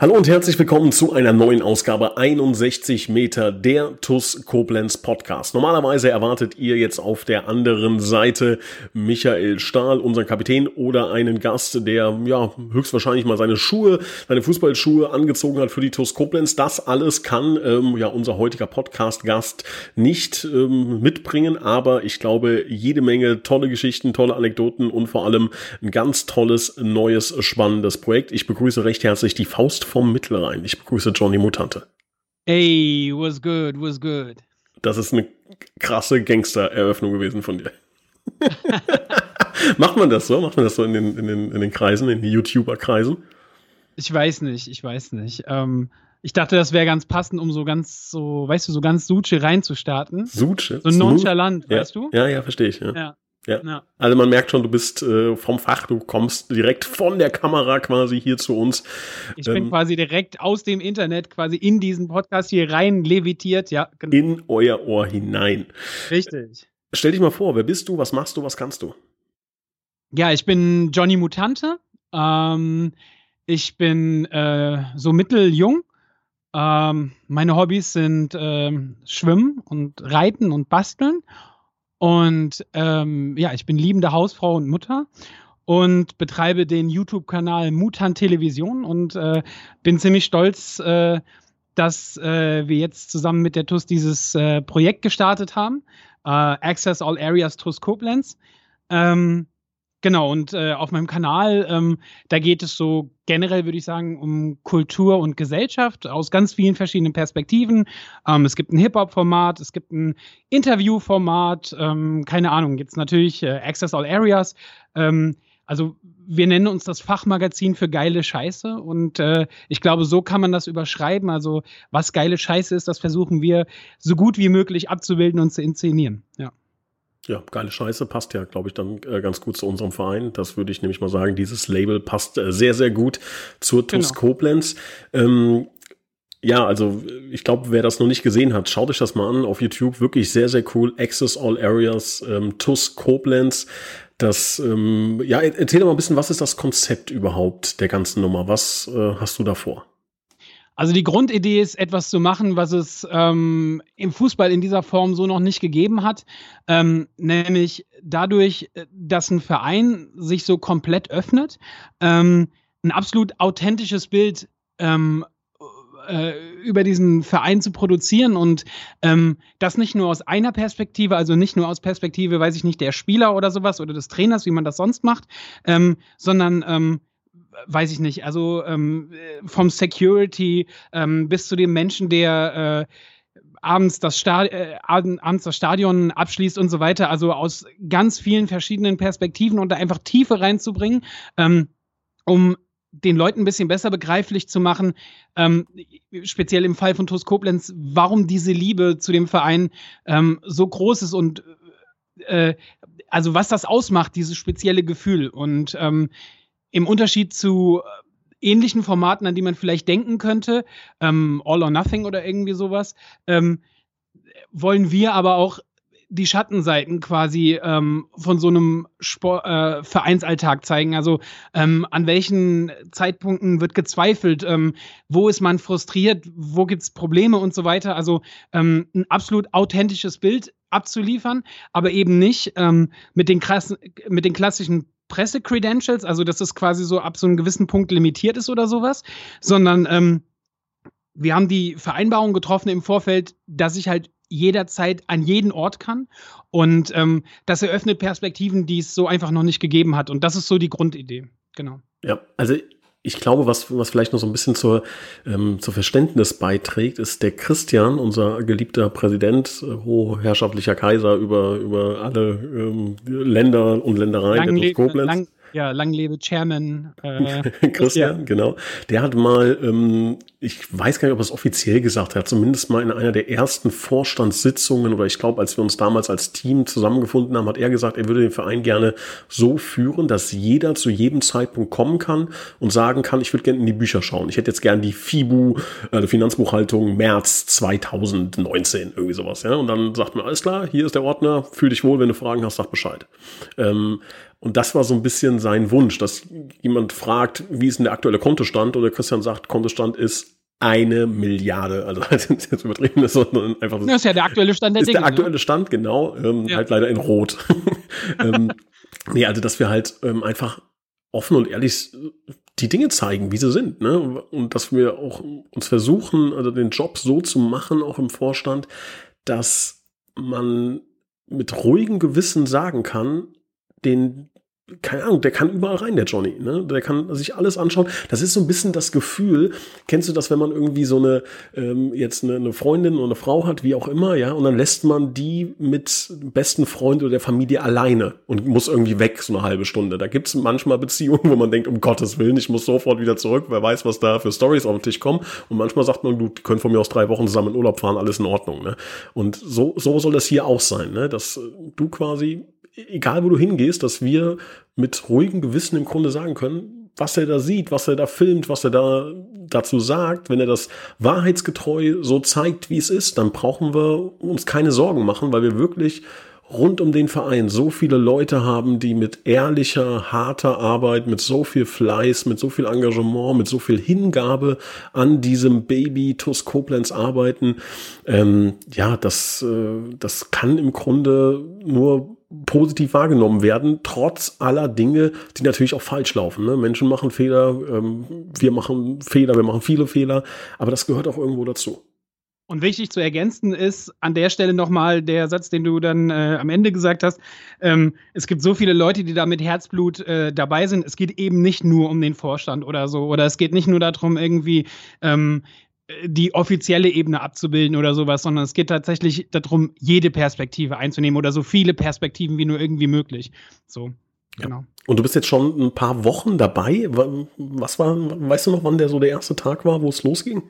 Hallo und herzlich willkommen zu einer neuen Ausgabe 61 Meter der TUS Koblenz Podcast. Normalerweise erwartet ihr jetzt auf der anderen Seite Michael Stahl, unseren Kapitän, oder einen Gast, der ja höchstwahrscheinlich mal seine Schuhe, seine Fußballschuhe angezogen hat für die TUS Koblenz. Das alles kann ähm, ja unser heutiger Podcast-Gast nicht ähm, mitbringen, aber ich glaube jede Menge tolle Geschichten, tolle Anekdoten und vor allem ein ganz tolles, neues, spannendes Projekt. Ich begrüße recht herzlich die Faust vom Mittelrhein. Ich begrüße Johnny Mutante. Ey, was good, was good. Das ist eine krasse Gangster-Eröffnung gewesen von dir. Macht man das so? Macht man das so in den, in den, in den Kreisen, in den YouTuber-Kreisen? Ich weiß nicht, ich weiß nicht. Ähm, ich dachte, das wäre ganz passend, um so ganz, so, weißt du, so ganz Suche reinzustarten. Suche? So nonchalant, ja. weißt du? Ja, ja, verstehe ich. Ja. Ja. Ja. Ja. Also man merkt schon, du bist äh, vom Fach, du kommst direkt von der Kamera quasi hier zu uns. Ich bin Ähm, quasi direkt aus dem Internet quasi in diesen Podcast hier rein levitiert. Ja, genau. in euer Ohr hinein. Richtig. Stell dich mal vor, wer bist du, was machst du, was kannst du? Ja, ich bin Johnny Mutante. Ähm, ich bin äh, so mitteljung. Ähm, meine Hobbys sind ähm, Schwimmen und Reiten und Basteln. Und ähm, ja, ich bin liebende Hausfrau und Mutter und betreibe den YouTube-Kanal Mutant Television und äh, bin ziemlich stolz, äh, dass äh, wir jetzt zusammen mit der TUS dieses äh, Projekt gestartet haben. Äh, Access All Areas TUS Koblenz. Ähm, genau, und äh, auf meinem Kanal, ähm, da geht es so generell, würde ich sagen, um Kultur und Gesellschaft aus ganz vielen verschiedenen Perspektiven. Ähm, es gibt ein Hip-Hop-Format, es gibt ein Interview-Format, ähm, keine Ahnung, gibt es natürlich äh, Access All Areas. Ähm, also wir nennen uns das Fachmagazin für geile Scheiße und äh, ich glaube, so kann man das überschreiben. Also was geile Scheiße ist, das versuchen wir so gut wie möglich abzubilden und zu inszenieren. Ja. Ja, geile Scheiße passt ja, glaube ich, dann äh, ganz gut zu unserem Verein. Das würde ich nämlich mal sagen. Dieses Label passt äh, sehr, sehr gut zur TUS Genau. Koblenz. Ähm, ja, also ich glaube, wer das noch nicht gesehen hat, schaut euch das mal an auf YouTube. Wirklich sehr, sehr cool. Access All Areas, ähm, TUS Koblenz. Das, ähm, ja, er- erzähl doch mal ein bisschen, was ist das Konzept überhaupt der ganzen Nummer? Was äh, hast du da vor? Also die Grundidee ist, etwas zu machen, was es ähm, im Fußball in dieser Form so noch nicht gegeben hat. Ähm, nämlich dadurch, äh, dass ein Verein sich so komplett öffnet, ähm, ein absolut authentisches Bild ähm, äh, über diesen Verein zu produzieren und ähm, das nicht nur aus einer Perspektive, also nicht nur aus Perspektive, weiß ich nicht, der Spieler oder sowas oder des Trainers, wie man das sonst macht, ähm, sondern weiß ich nicht, also ähm, äh, vom Security ähm, bis zu dem Menschen, der äh, abends, das äh, abend- abends das Stadion abschließt und so weiter, also aus ganz vielen verschiedenen Perspektiven und da einfach Tiefe reinzubringen, ähm, um den Leuten ein bisschen besser begreiflich zu machen, ähm, speziell im Fall von TuS Koblenz, warum diese Liebe zu dem Verein ähm, so groß ist und äh, also was das ausmacht, dieses spezielle Gefühl. Und ähm, im Unterschied zu äh, ähnlichen Formaten, an die man vielleicht denken könnte, ähm, All or Nothing oder irgendwie sowas, ähm, wollen wir aber auch die Schattenseiten quasi ähm, von so einem Sport, äh, Vereinsalltag zeigen. Also ähm, an welchen Zeitpunkten wird gezweifelt, ähm, wo ist man frustriert, wo gibt es Probleme und so weiter. Also ähm, ein absolut authentisches Bild abzuliefern, aber eben nicht ähm, mit, den krassen, mit den klassischen Presse-Credentials, also dass es quasi so ab so einem gewissen Punkt limitiert ist oder sowas, sondern ähm, wir haben die Vereinbarung getroffen im Vorfeld, dass ich halt jederzeit an jeden Ort kann. Und ähm, das eröffnet Perspektiven, die es so einfach noch nicht gegeben hat. Und das ist so die Grundidee. Genau. Ja, also ich glaube, was, was vielleicht noch so ein bisschen zur, ähm, zur Verständnis beiträgt, ist der Christian, unser geliebter Präsident, äh, hochherrschaftlicher Kaiser über, über alle ähm, Länder und Ländereien Lang, der le Koblenz. lang, Ja, lang lebe Chairman. Äh, Christian, ja. genau. Der hat mal, ähm, ich weiß gar nicht, ob er es offiziell gesagt hat, zumindest mal in einer der ersten Vorstandssitzungen oder ich glaube, als wir uns damals als Team zusammengefunden haben, hat er gesagt, er würde den Verein gerne so führen, dass jeder zu jedem Zeitpunkt kommen kann und sagen kann, ich würde gerne in die Bücher schauen. Ich hätte jetzt gerne die FIBU, äh, die Finanzbuchhaltung März 2019, irgendwie sowas. Ja? Und dann sagt man, alles klar, hier ist der Ordner, fühl dich wohl, wenn du Fragen hast, sag Bescheid. Ähm, und das war so ein bisschen sein Wunsch, dass jemand fragt, wie ist denn der aktuelle Kontostand? Und der Christian sagt, Kontostand ist eine Milliarde. Also das ist jetzt übertrieben ist, sondern einfach. Das ist ja der aktuelle Stand der ist Dinge. Ist der ne? aktuelle ne? Stand, genau. Ähm, ja. Halt leider in Rot. ähm, nee, also dass wir halt ähm, einfach offen und ehrlich die Dinge zeigen, wie sie sind, ne? Und dass wir auch uns versuchen, also den Job so zu machen, auch im Vorstand, dass man mit ruhigem Gewissen sagen kann, den keine Ahnung, der kann überall rein, der Johnny. Ne? Der kann sich alles anschauen. Das ist so ein bisschen das Gefühl, kennst du das, wenn man irgendwie so eine, ähm, jetzt eine, eine Freundin oder eine Frau hat, wie auch immer, ja, und dann lässt man die mit besten Freund oder der Familie alleine und muss irgendwie weg, so eine halbe Stunde. Da gibt's manchmal Beziehungen, wo man denkt, um Gottes Willen, ich muss sofort wieder zurück, wer weiß, was da für Stories auf den Tisch kommen. Und manchmal sagt man, du, die können von mir aus drei Wochen zusammen in Urlaub fahren, alles in Ordnung. Ne? Und so, so soll das hier auch sein, ne? dass du quasi egal wo du hingehst, dass wir mit ruhigem Gewissen im Grunde sagen können, was er da sieht, was er da filmt, was er da dazu sagt, wenn er das wahrheitsgetreu so zeigt, wie es ist, dann brauchen wir uns keine Sorgen machen, weil wir wirklich rund um den Verein so viele Leute haben, die mit ehrlicher, harter Arbeit, mit so viel Fleiß, mit so viel Engagement, mit so viel Hingabe an diesem Baby TUS Koblenz arbeiten. Ähm, ja, das, äh, das kann im Grunde nur positiv wahrgenommen werden, trotz aller Dinge, die natürlich auch falsch laufen. Ne? Menschen machen Fehler, ähm, wir machen Fehler, wir machen viele Fehler, aber das gehört auch irgendwo dazu. Und wichtig zu ergänzen ist an der Stelle nochmal der Satz, den du dann äh, am Ende gesagt hast. Ähm, es gibt so viele Leute, die da mit Herzblut äh, dabei sind. Es geht eben nicht nur um den Vorstand oder so. Oder es geht nicht nur darum, irgendwie ähm, die offizielle Ebene abzubilden oder sowas, sondern es geht tatsächlich darum, jede Perspektive einzunehmen oder so viele Perspektiven wie nur irgendwie möglich. So. Genau. Und du bist jetzt schon ein paar Wochen dabei. Was war, weißt du noch, wann der so der erste Tag war, wo es losging?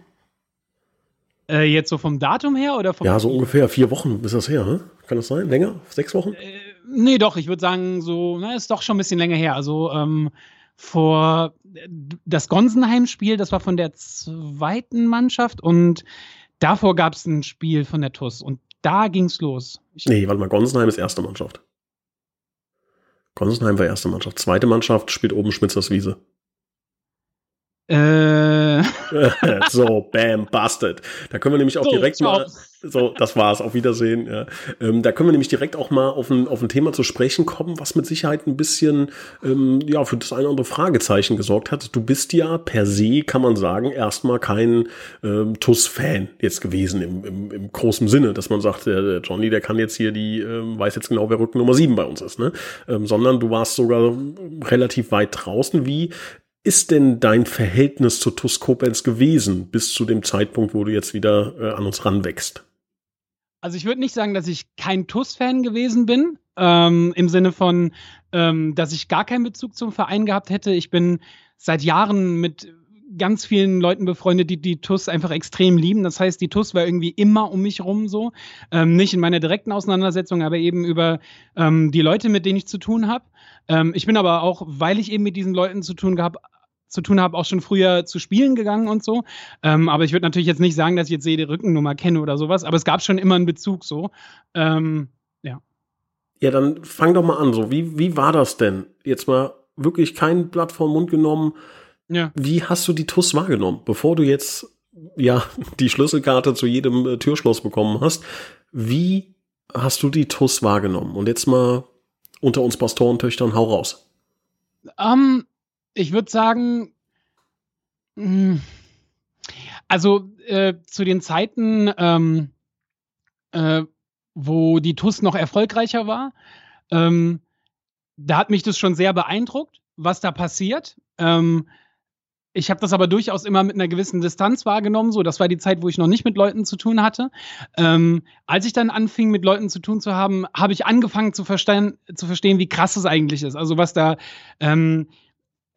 Äh, jetzt so vom Datum her oder vom Ja, so ungefähr vier Wochen ist das her, ne? Kann das sein? Länger? Sechs Wochen? Äh, nee, doch, ich würde sagen, so, na, ist doch schon ein bisschen länger her. Also ähm, vor das Gonsenheim-Spiel, das war von der zweiten Mannschaft und davor gab es ein Spiel von der TUS und da ging's los. Ich nee, warte mal, Gonsenheim ist erste Mannschaft. Gonsenheim war erste Mannschaft. Zweite Mannschaft spielt oben Schmitzers Wiese. Äh. so, bam, busted. Da können wir nämlich auch so, direkt mal. So, das war's. Auf Wiedersehen. Ja. Ähm, da können wir nämlich direkt auch mal auf ein, auf ein Thema zu sprechen kommen, was mit Sicherheit ein bisschen ähm, ja für das eine oder andere Fragezeichen gesorgt hat. Du bist ja per se, kann man sagen, erstmal kein ähm, TUS-Fan jetzt gewesen im, im, im großen Sinne, dass man sagt, der, der Johnny, der kann jetzt hier die, ähm, weiß jetzt genau, wer Rücken Nummer 7 bei uns ist, ne? Ähm, sondern du warst sogar relativ weit draußen. Wie ist denn dein Verhältnis zu TUS Koblenz gewesen bis zu dem Zeitpunkt, wo du jetzt wieder äh, an uns ranwächst? Also ich würde nicht sagen, dass ich kein TUS-Fan gewesen bin, ähm, im Sinne von, ähm, dass ich gar keinen Bezug zum Verein gehabt hätte. Ich bin seit Jahren mit ganz vielen Leuten befreundet, die die TUS einfach extrem lieben. Das heißt, die TUS war irgendwie immer um mich rum so. Ähm, nicht in meiner direkten Auseinandersetzung, aber eben über ähm, die Leute, mit denen ich zu tun habe. Ähm, ich bin aber auch, weil ich eben mit diesen Leuten zu tun gehabt zu tun habe, auch schon früher zu Spielen gegangen und so. Ähm, aber ich würde natürlich jetzt nicht sagen, dass ich jetzt jede Rückennummer kenne oder sowas, aber es gab schon immer einen Bezug so. Ähm, ja. Ja, dann fang doch mal an. So, wie, wie war das denn? Jetzt mal wirklich kein Blatt vom Mund genommen. Ja. Wie hast du die TUS wahrgenommen, bevor du jetzt ja die Schlüsselkarte zu jedem äh, Türschloss bekommen hast? Wie hast du die TUS wahrgenommen? Und jetzt mal unter uns Pastorentöchtern, hau raus. Um, ich würde sagen, hm, also äh, zu den Zeiten, ähm, äh, wo die TUS noch erfolgreicher war, ähm, da hat mich das schon sehr beeindruckt, was da passiert. Ähm, ich habe das aber durchaus immer mit einer gewissen Distanz wahrgenommen. So, das war die Zeit, wo ich noch nicht mit Leuten zu tun hatte. Ähm, als ich dann anfing, mit Leuten zu tun zu haben, habe ich angefangen zu verstehen, zu verstehen, wie krass es eigentlich ist. Also was da, ähm,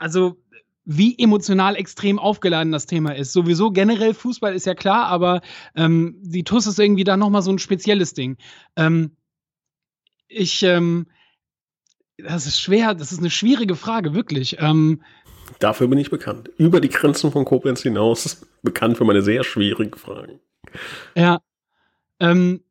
also wie emotional extrem aufgeladen das Thema ist. Sowieso generell Fußball ist ja klar, aber ähm, die TUS ist irgendwie da noch mal so ein spezielles Ding. Ähm, ich, ähm, das ist schwer, das ist eine schwierige Frage, wirklich. Ähm, Dafür bin ich bekannt. Über die Grenzen von Koblenz hinaus bekannt für meine sehr schwierigen Fragen. Ja. Ähm,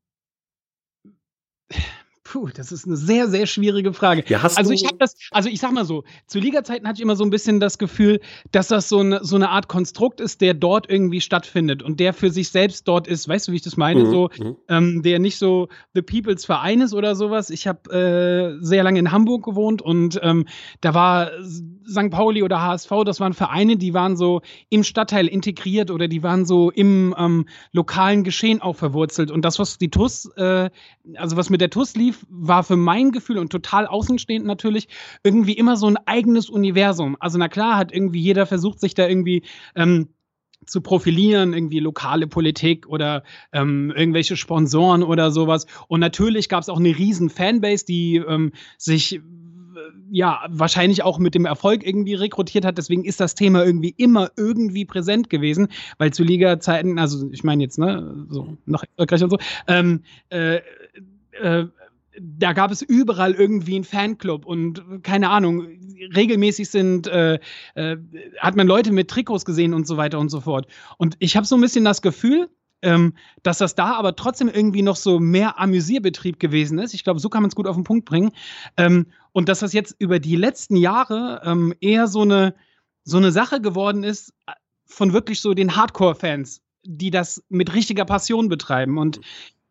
Puh, das ist eine sehr, sehr schwierige Frage. Ja, also ich habe das, also ich sag mal so, zu Liga-Zeiten hatte ich immer so ein bisschen das Gefühl, dass das so eine, so eine Art Konstrukt ist, der dort irgendwie stattfindet und der für sich selbst dort ist. Weißt du, wie ich das meine? Mhm. So, mhm. ähm, der nicht so The People's Verein ist oder sowas. Ich habe äh, sehr lange in Hamburg gewohnt und ähm, da war St. Pauli oder HSV, das waren Vereine, die waren so im Stadtteil integriert oder die waren so im ähm, lokalen Geschehen auch verwurzelt. Und das, was die TUS, äh, also was mit der TUS lief, war für mein Gefühl und total außenstehend natürlich irgendwie immer so ein eigenes Universum. Also na klar hat irgendwie jeder versucht, sich da irgendwie ähm, zu profilieren, irgendwie lokale Politik oder ähm, irgendwelche Sponsoren oder sowas. Und natürlich gab es auch eine riesen Fanbase, die ähm, sich ja, wahrscheinlich auch mit dem Erfolg irgendwie rekrutiert hat. Deswegen ist das Thema irgendwie immer irgendwie präsent gewesen, weil zu Liga-Zeiten, also ich meine jetzt, ne, so noch erfolgreich und so, ähm, äh, äh, da gab es überall irgendwie einen Fanclub und keine Ahnung, regelmäßig sind, äh, äh, hat man Leute mit Trikots gesehen und so weiter und so fort. Und ich habe so ein bisschen das Gefühl, ähm, dass das da aber trotzdem irgendwie noch so mehr Amüsierbetrieb gewesen ist. Ich glaube, so kann man es gut auf den Punkt bringen. Ähm, und dass das jetzt über die letzten Jahre ähm, eher so eine, so eine Sache geworden ist äh, von wirklich so den Hardcore-Fans, die das mit richtiger Passion betreiben. Und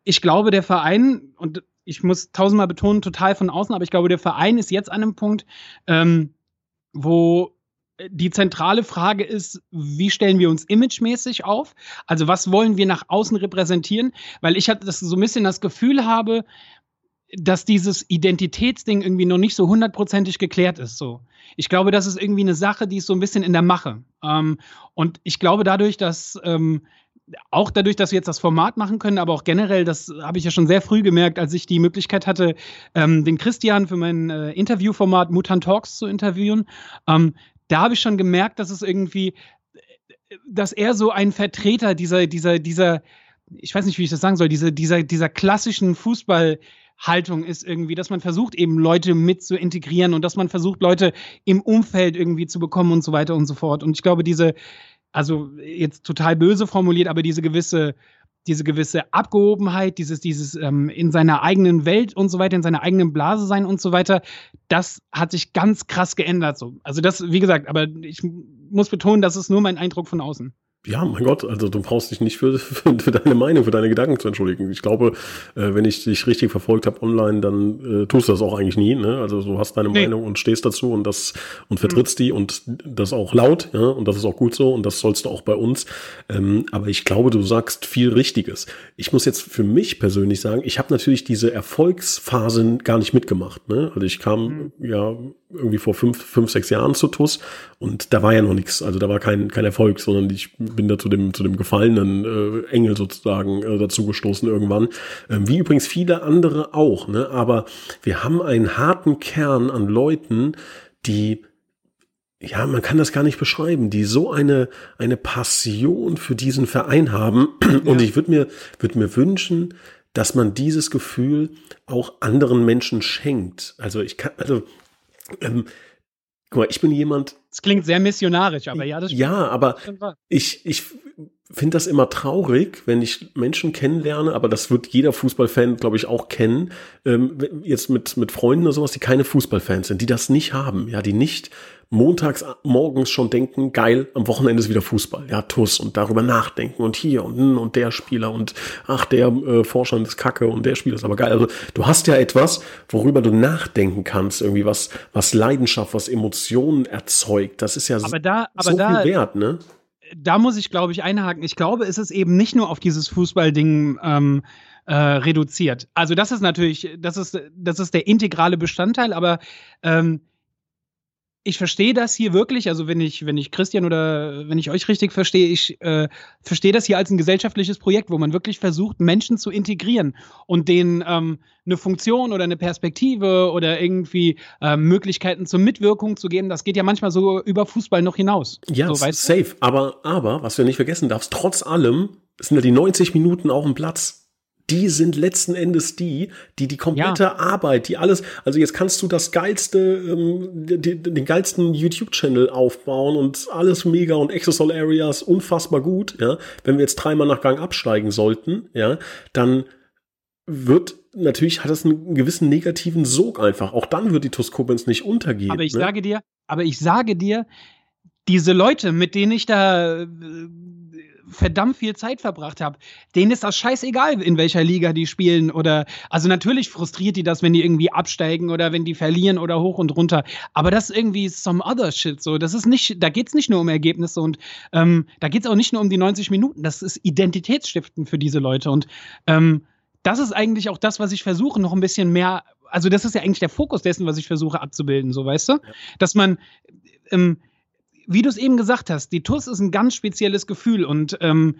ich glaube, der Verein, und ich muss tausendmal betonen, total von außen, aber ich glaube, der Verein ist jetzt an einem Punkt, ähm, wo die zentrale Frage ist, wie stellen wir uns imagemäßig auf? Also was wollen wir nach außen repräsentieren? Weil ich hatte das so ein bisschen das Gefühl habe, dass dieses Identitätsding irgendwie noch nicht so hundertprozentig geklärt ist. So, ich glaube, das ist irgendwie eine Sache, die ist so ein bisschen in der Mache. Ähm, und ich glaube dadurch, dass ähm, auch dadurch, dass wir jetzt das Format machen können, aber auch generell, das habe ich ja schon sehr früh gemerkt, als ich die Möglichkeit hatte, ähm, den Christian für mein äh, Interviewformat Mutant Talks zu interviewen. Ähm, da habe ich schon gemerkt, dass es irgendwie, dass er so ein Vertreter dieser, dieser, dieser, ich weiß nicht, wie ich das sagen soll, diese, dieser, dieser klassischen Fußballhaltung ist irgendwie, dass man versucht, eben Leute mit zu integrieren und dass man versucht, Leute im Umfeld irgendwie zu bekommen und so weiter und so fort. Und ich glaube, diese, also jetzt total böse formuliert, aber diese gewisse, diese gewisse Abgehobenheit, dieses, dieses ähm, in seiner eigenen Welt und so weiter, in seiner eigenen Blase sein und so weiter, das hat sich ganz krass geändert. So. Also das, wie gesagt, aber ich muss betonen, das ist nur mein Eindruck von außen. Ja, mein Gott, also du brauchst dich nicht für, für, für, deine Meinung, für deine Gedanken zu entschuldigen. Ich glaube, äh, wenn ich dich richtig verfolgt habe online, dann äh, tust du das auch eigentlich nie. Ne? Also du hast deine nee. Meinung und stehst dazu und das und vertrittst mhm. die und das auch laut, ja, und das ist auch gut so und das sollst du auch bei uns. Ähm, aber ich glaube, du sagst viel Richtiges. Ich muss jetzt für mich persönlich sagen, ich habe natürlich diese Erfolgsphasen gar nicht mitgemacht. Ne? Also ich kam mhm. ja irgendwie vor fünf, fünf, sechs Jahren zu TUS und da war ja noch nichts. Also da war kein, kein Erfolg, sondern ich bin da zu dem, zu dem gefallenen äh, Engel sozusagen äh, dazu gestoßen irgendwann. Ähm, wie übrigens viele andere auch. Ne? Aber wir haben einen harten Kern an Leuten, die ja, man kann das gar nicht beschreiben, die so eine, eine Passion für diesen Verein haben. Und ich würde mir, würde mir wünschen, dass man dieses Gefühl auch anderen Menschen schenkt. Also ich kann, also ähm, guck mal, ich bin jemand. Es klingt sehr missionarisch, aber ja, das Ja, aber ich, ich finde das immer traurig, wenn ich Menschen kennenlerne, aber das wird jeder Fußballfan, glaube ich, auch kennen, ähm, jetzt mit, mit Freunden oder sowas, die keine Fußballfans sind, die das nicht haben, ja, die nicht montags morgens schon denken, geil, am Wochenende ist wieder Fußball, ja, Tuss und darüber nachdenken und hier und und der Spieler und ach, der äh, Vorstand ist kacke und der Spieler ist aber geil. Also du hast ja etwas, worüber du nachdenken kannst, irgendwie was, was Leidenschaft, was Emotionen erzeugt. Das ist ja aber da, aber so da, viel wert, ne? Da muss ich, glaube ich, einhaken. Ich glaube, es ist eben nicht nur auf dieses Fußballding ähm, äh, reduziert. Also das ist natürlich, das ist, das ist der integrale Bestandteil, aber ähm, ich verstehe das hier wirklich, also wenn ich, wenn ich Christian oder wenn ich euch richtig verstehe, ich äh, verstehe das hier als ein gesellschaftliches Projekt, wo man wirklich versucht, Menschen zu integrieren und denen ähm, eine Funktion oder eine Perspektive oder irgendwie äh, Möglichkeiten zur Mitwirkung zu geben. Das geht ja manchmal so über Fußball noch hinaus. Ja, so, safe. Aber, aber, was du nicht vergessen darfst, trotz allem sind ja die 90 Minuten auf dem Platz die sind letzten Endes die, die die komplette ja. Arbeit, die alles, also jetzt kannst du das geilste, ähm, die, den geilsten YouTube-Channel aufbauen und alles mega und Exosol Areas unfassbar gut, ja. Wenn wir jetzt dreimal nach Gang absteigen sollten, ja, dann wird natürlich hat das einen gewissen negativen Sog einfach. Auch dann wird die Toskobens nicht untergehen. Aber ich ne? sage dir, aber ich sage dir, diese Leute, mit denen ich da äh, verdammt viel Zeit verbracht habe, denen ist das scheißegal, in welcher Liga die spielen oder also natürlich frustriert die das, wenn die irgendwie absteigen oder wenn die verlieren oder hoch und runter. Aber das ist irgendwie some other shit. So, das ist nicht, da geht es nicht nur um Ergebnisse und ähm, da geht es auch nicht nur um die 90 Minuten. Das ist identitätsstiftend für diese Leute. Und ähm, das ist eigentlich auch das, was ich versuche, noch ein bisschen mehr. Also, das ist ja eigentlich der Fokus dessen, was ich versuche abzubilden, so weißt du? Ja. Dass man ähm, wie du es eben gesagt hast, die TUS ist ein ganz spezielles Gefühl und ähm,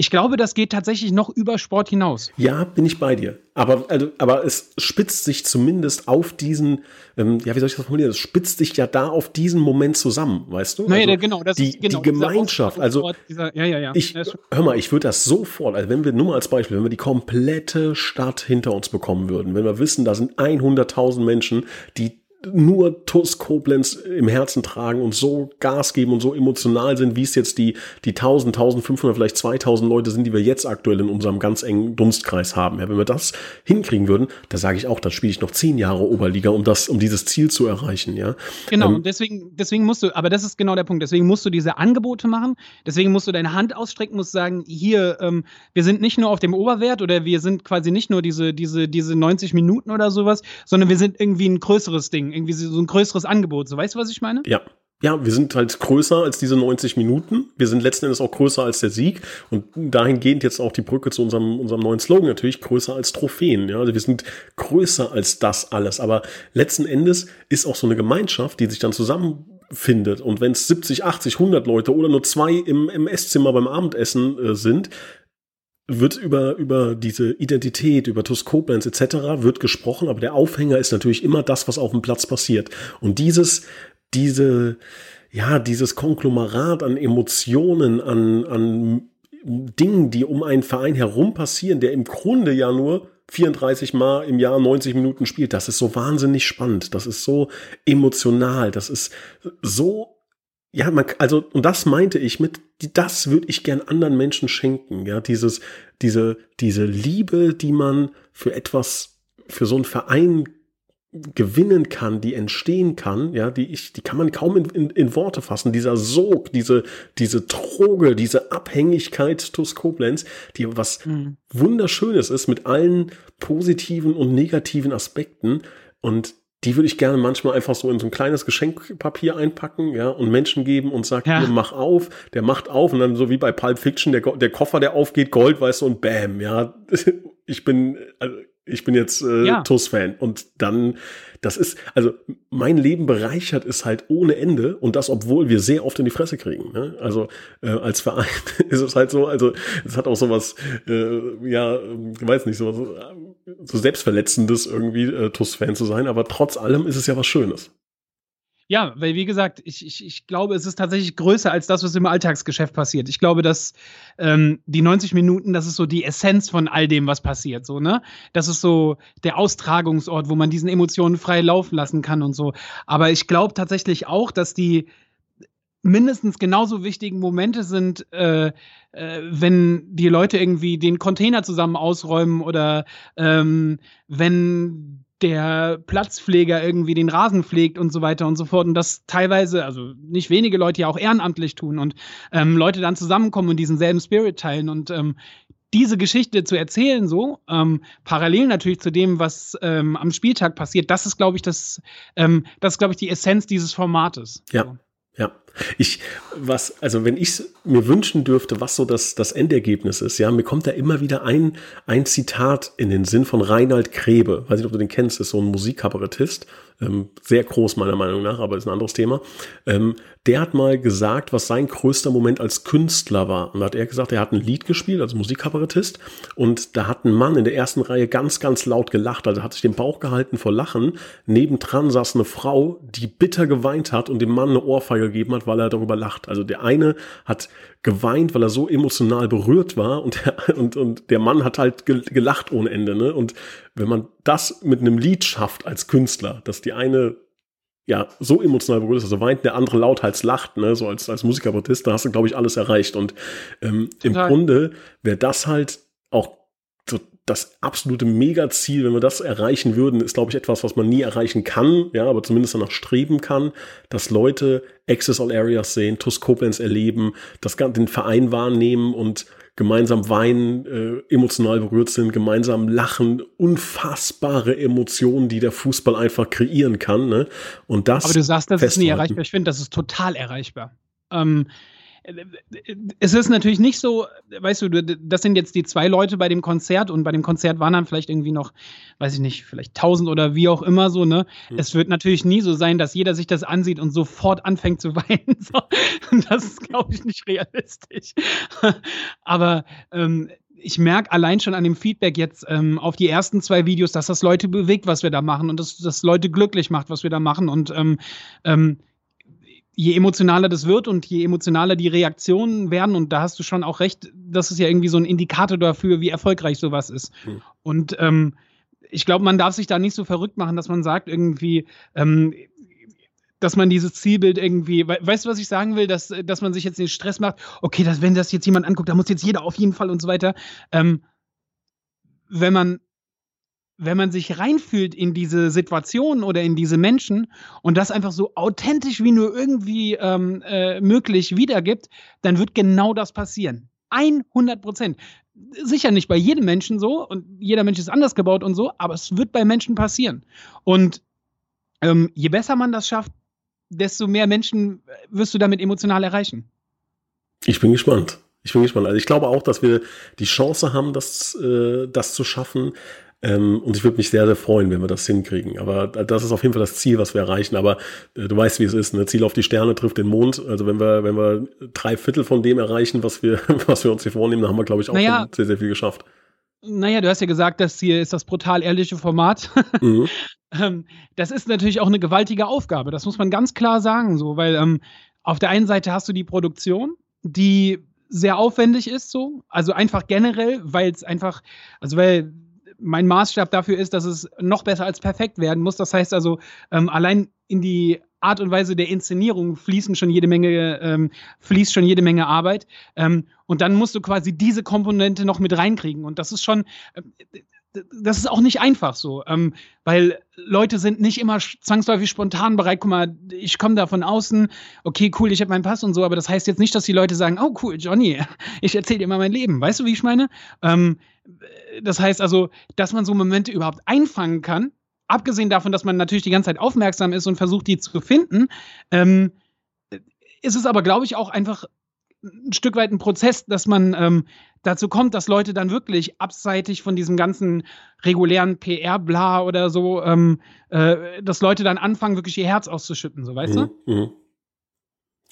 ich glaube, das geht tatsächlich noch über Sport hinaus. Ja, bin ich bei dir. Aber, also, aber es spitzt sich zumindest auf diesen, ähm, ja, wie soll ich das formulieren? Es spitzt sich ja da auf diesen Moment zusammen, weißt du? Naja, also, genau, das die, ist, genau, die Gemeinschaft. Also, dieser, ja, ja, ja. Ich, hör mal, ich würde das sofort, also wenn wir, nur mal als Beispiel, wenn wir die komplette Stadt hinter uns bekommen würden, wenn wir wissen, da sind 100.000 Menschen, die nur TUS Koblenz im Herzen tragen und so Gas geben und so emotional sind, wie es jetzt die, die 1000, 1500, vielleicht 2000 Leute sind, die wir jetzt aktuell in unserem ganz engen Dunstkreis haben. Ja, wenn wir das hinkriegen würden, da sage ich auch, dann spiele ich noch zehn Jahre Oberliga, um das, um dieses Ziel zu erreichen, ja. Genau, ähm, deswegen, deswegen musst du, aber das ist genau der Punkt, deswegen musst du diese Angebote machen, deswegen musst du deine Hand ausstrecken, musst sagen, hier, ähm, wir sind nicht nur auf dem Oberwert oder wir sind quasi nicht nur diese, diese, diese 90 Minuten oder sowas, sondern wir sind irgendwie ein größeres Ding irgendwie so ein größeres Angebot. So, weißt du, was ich meine? Ja. Ja, wir sind halt größer als diese 90 Minuten. Wir sind letzten Endes auch größer als der Sieg. Und dahingehend jetzt auch die Brücke zu unserem, unserem neuen Slogan natürlich größer als Trophäen. Ja, also wir sind größer als das alles. Aber letzten Endes ist auch so eine Gemeinschaft, die sich dann zusammenfindet. Und wenn es 70, 80, 100 Leute oder nur zwei im, im Esszimmer beim Abendessen äh, sind, wird über, über diese Identität, über TUS Koblenz etc. wird gesprochen, aber der Aufhänger ist natürlich immer das, was auf dem Platz passiert. Und dieses, diese, ja, dieses Konglomerat an Emotionen, an, an Dingen, die um einen Verein herum passieren, der im Grunde ja nur 34 Mal im Jahr 90 Minuten spielt, das ist so wahnsinnig spannend, das ist so emotional, das ist so ja, man, also, und das meinte ich mit, das würde ich gern anderen Menschen schenken, ja, dieses, diese, diese Liebe, die man für etwas, für so einen Verein gewinnen kann, die entstehen kann, ja, die ich, die kann man kaum in, in, in Worte fassen. Dieser Sog, diese, diese Droge, diese Abhängigkeit TuS Koblenz, die was mhm. Wunderschönes ist mit allen positiven und negativen Aspekten. Und die würde ich gerne manchmal einfach so in so ein kleines Geschenkpapier einpacken, ja, und Menschen geben und sagen, ja. mach auf, der macht auf und dann so wie bei Pulp Fiction, der, der Koffer, der aufgeht, Gold, weißt du, und bam, ja, ich bin, also, ich bin jetzt äh, ja. TUS-Fan. Und dann, das ist, also mein Leben bereichert ist halt ohne Ende und das, obwohl wir sehr oft in die Fresse kriegen. Ne? Also äh, als Verein ist es halt so, also es hat auch sowas, äh, ja, ich weiß nicht, sowas so selbstverletzendes irgendwie äh, TUS-Fan zu sein, aber trotz allem ist es ja was Schönes. Ja, weil wie gesagt, ich, ich, ich glaube, es ist tatsächlich größer als das, was im Alltagsgeschäft passiert. Ich glaube, dass ähm, die 90 Minuten, das ist so die Essenz von all dem, was passiert. So, ne? Das ist so der Austragungsort, wo man diesen Emotionen frei laufen lassen kann und so. Aber ich glaube tatsächlich auch, dass die mindestens genauso wichtigen Momente sind, äh, äh, wenn die Leute irgendwie den Container zusammen ausräumen oder ähm, wenn der Platzpfleger irgendwie den Rasen pflegt und so weiter und so fort. Und das teilweise, also nicht wenige Leute ja auch ehrenamtlich tun und ähm, Leute dann zusammenkommen und diesen selben Spirit teilen. Und ähm, diese Geschichte zu erzählen, so, ähm, parallel natürlich zu dem, was ähm, am Spieltag passiert, das ist, glaube ich, das, ähm, das ist, glaube ich, die Essenz dieses Formates. Ja. Ja, Ich, was, also wenn ich mir wünschen dürfte, was so das, das Endergebnis ist, ja, mir kommt da immer wieder ein, ein Zitat in den Sinn von Reinhard Krebe. Weiß nicht, ob du den kennst, ist so ein Musikkabarettist. Ähm, sehr groß meiner Meinung nach, aber ist ein anderes Thema. Ähm, der hat mal gesagt, was sein größter Moment als Künstler war. Und da hat er gesagt, er hat ein Lied gespielt, als Musikkabarettist. Und da hat ein Mann in der ersten Reihe ganz, ganz laut gelacht. Also hat sich den Bauch gehalten vor Lachen. Nebendran saß eine Frau, die bitter geweint hat und dem Mann eine Ohrfeige gegeben hat, weil er darüber lacht. Also der eine hat geweint, weil er so emotional berührt war und der, und, und der Mann hat halt gelacht ohne Ende. Ne? Und wenn man das mit einem Lied schafft als Künstler, dass die eine ja so emotional berührt ist, also weint, der andere lauthals lacht, ne, so als, als Musikerprotest, da hast du, glaube ich, alles erreicht. Und ähm, im Grunde wäre das halt auch so das absolute Megaziel, wenn wir das erreichen würden, ist, glaube ich, etwas, was man nie erreichen kann, ja, aber zumindest danach streben kann, dass Leute Access All Areas sehen, TUS Koblenz erleben, das den Verein wahrnehmen und gemeinsam weinen, äh, emotional berührt sind, gemeinsam lachen, unfassbare Emotionen, die der Fußball einfach kreieren kann. Ne? Und das. Aber du sagst, das festhalten. ist nie erreichbar. Ich finde, das ist total erreichbar. Ähm, es ist natürlich nicht so, weißt du, das sind jetzt die zwei Leute bei dem Konzert und bei dem Konzert waren dann vielleicht irgendwie noch, weiß ich nicht, vielleicht tausend oder wie auch immer so, ne? Mhm. Es wird natürlich nie so sein, dass jeder sich das ansieht und sofort anfängt zu weinen. So. Das ist, glaube ich, nicht realistisch. Aber ähm, ich merke allein schon an dem Feedback jetzt ähm, auf die ersten zwei Videos, dass das Leute bewegt, was wir da machen und dass das Leute glücklich macht, was wir da machen. Und ähm, ähm, je emotionaler das wird und je emotionaler die Reaktionen werden, und da hast du schon auch recht, das ist ja irgendwie so ein Indikator dafür, wie erfolgreich sowas ist. Mhm. Und ähm, ich glaube, man darf sich da nicht so verrückt machen, dass man sagt, irgendwie, ähm, dass man dieses Zielbild irgendwie, weißt du, was ich sagen will, dass, dass man sich jetzt den Stress macht, okay, dass, wenn das jetzt jemand anguckt, da muss jetzt jeder auf jeden Fall und so weiter. Ähm, wenn man wenn man sich reinfühlt in diese Situation oder in diese Menschen und das einfach so authentisch wie nur irgendwie ähm, äh, möglich wiedergibt, dann wird genau das passieren. 100 Prozent. Sicher nicht bei jedem Menschen so und jeder Mensch ist anders gebaut und so, aber es wird bei Menschen passieren. Und ähm, je besser man das schafft, desto mehr Menschen wirst du damit emotional erreichen. Ich bin gespannt. Ich bin gespannt. Also ich glaube auch, dass wir die Chance haben, das, äh, das zu schaffen. Ähm, und ich würde mich sehr, sehr freuen, wenn wir das hinkriegen. Aber das ist auf jeden Fall das Ziel, was wir erreichen. Aber äh, du weißt, wie es ist. Ne? Ziel auf die Sterne trifft den Mond. Also wenn wir, wenn wir drei Viertel von dem erreichen, was wir, was wir uns hier vornehmen, dann haben wir, glaube ich, auch naja, sehr, sehr viel geschafft. Naja, du hast ja gesagt, das hier ist das brutal ehrliche Format. Mhm. ähm, das ist natürlich auch eine gewaltige Aufgabe. Das muss man ganz klar sagen, so, weil ähm, auf der einen Seite hast du die Produktion, die sehr aufwendig ist, so. Also einfach generell, weil es einfach, also weil mein Maßstab dafür ist, dass es noch besser als perfekt werden muss. Das heißt also, ähm, allein in die Art und Weise der Inszenierung fließen schon jede Menge, ähm, fließt schon jede Menge Arbeit. Ähm, und dann musst du quasi diese Komponente noch mit reinkriegen. Und das ist schon, äh, das ist auch nicht einfach so, ähm, weil Leute sind nicht immer zwangsläufig spontan bereit. Guck mal, ich komme da von außen, okay, cool, ich habe meinen Pass und so, aber das heißt jetzt nicht, dass die Leute sagen, oh cool, Johnny, ich erzähle dir mal mein Leben. Weißt du, wie ich meine? Ähm, das heißt also, dass man so Momente überhaupt einfangen kann, abgesehen davon, dass man natürlich die ganze Zeit aufmerksam ist und versucht, die zu finden, ähm, ist es aber, glaube ich, auch einfach ein Stück weit ein Prozess, dass man ähm, dazu kommt, dass Leute dann wirklich abseitig von diesem ganzen regulären PR-Bla oder so, ähm, äh, dass Leute dann anfangen, wirklich ihr Herz auszuschütten, so weißt mhm, du? Mhm.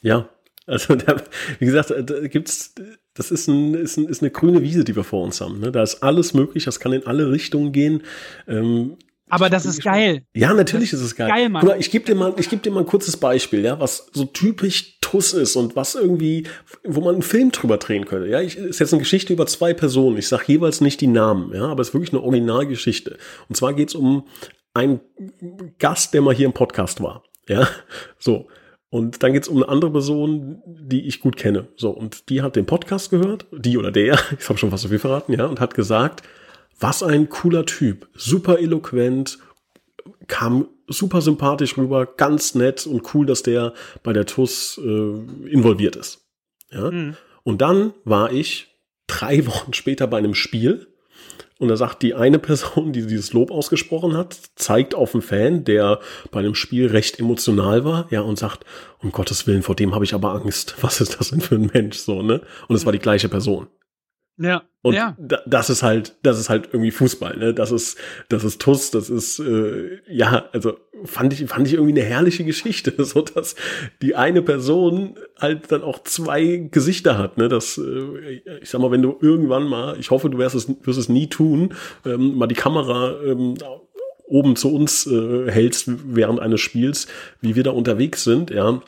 Ja, also da, wie gesagt, da gibt's, das ist, ein, ist, ein, ist eine grüne Wiese, die wir vor uns haben. Ne? Da ist alles möglich, das kann in alle Richtungen gehen. Ähm, aber das ist geil. Ja, natürlich ist es geil. Geil, Mann. Mal, ich gebe dir mal, ich gebe dir mal ein kurzes Beispiel, ja, was so typisch Tuss ist und was irgendwie, wo man einen Film drüber drehen könnte. Ja, ich, ist jetzt eine Geschichte über zwei Personen. Ich sage jeweils nicht die Namen, ja, aber es ist wirklich eine Originalgeschichte. Und zwar geht es um einen Gast, der mal hier im Podcast war. Ja, so. Und dann geht es um eine andere Person, die ich gut kenne. So, und die hat den Podcast gehört, die oder der, ich habe schon fast so viel verraten, ja, und hat gesagt, was ein cooler Typ. Super eloquent, kam super sympathisch rüber, ganz nett und cool, dass der bei der TUS äh, involviert ist. Ja? Mhm. Und dann war ich drei Wochen später bei einem Spiel Und da sagt die eine Person, die dieses Lob ausgesprochen hat, zeigt auf einen Fan, der bei einem Spiel recht emotional war, ja, und sagt, um Gottes Willen, vor dem habe ich aber Angst. Was ist das denn für ein Mensch, so, ne? Und es war die gleiche Person. Ja. Und ja. das ist halt, das ist halt irgendwie Fußball, ne? Das ist, das ist Tuss, das ist, äh, ja, also fand ich, fand ich irgendwie eine herrliche Geschichte, so dass die eine Person halt dann auch zwei Gesichter hat, ne? Das, äh, ich sag mal, wenn du irgendwann mal, ich hoffe, du wirst es, wirst es nie tun, ähm, mal die Kamera ähm, oben zu uns äh, hältst während eines Spiels, wie wir da unterwegs sind, ja,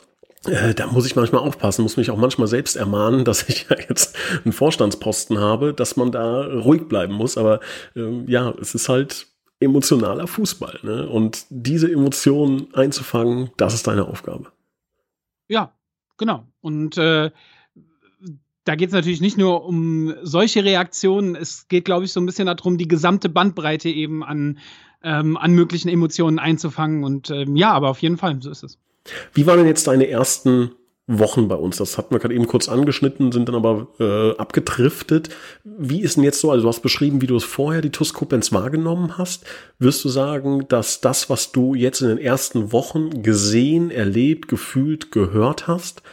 äh, da muss ich manchmal aufpassen, muss mich auch manchmal selbst ermahnen, dass ich ja jetzt einen Vorstandsposten habe, dass man da ruhig bleiben muss. Aber ähm, ja, es ist halt emotionaler Fußball. Ne? Und diese Emotionen einzufangen, das ist deine Aufgabe. Ja, genau. Und äh, da geht es natürlich nicht nur um solche Reaktionen, es geht, glaube ich, so ein bisschen darum, die gesamte Bandbreite eben an, ähm, an möglichen Emotionen einzufangen. Und ähm, ja, aber auf jeden Fall, so ist es. Wie waren denn jetzt deine ersten Wochen bei uns? Das hatten wir gerade eben kurz angeschnitten, sind dann aber äh, abgedriftet. Wie ist denn jetzt so, also du hast beschrieben, wie du es vorher, die TUS Koblenz wahrgenommen hast. Wirst du sagen, dass das, was du jetzt in den ersten Wochen gesehen, erlebt, gefühlt, gehört hast,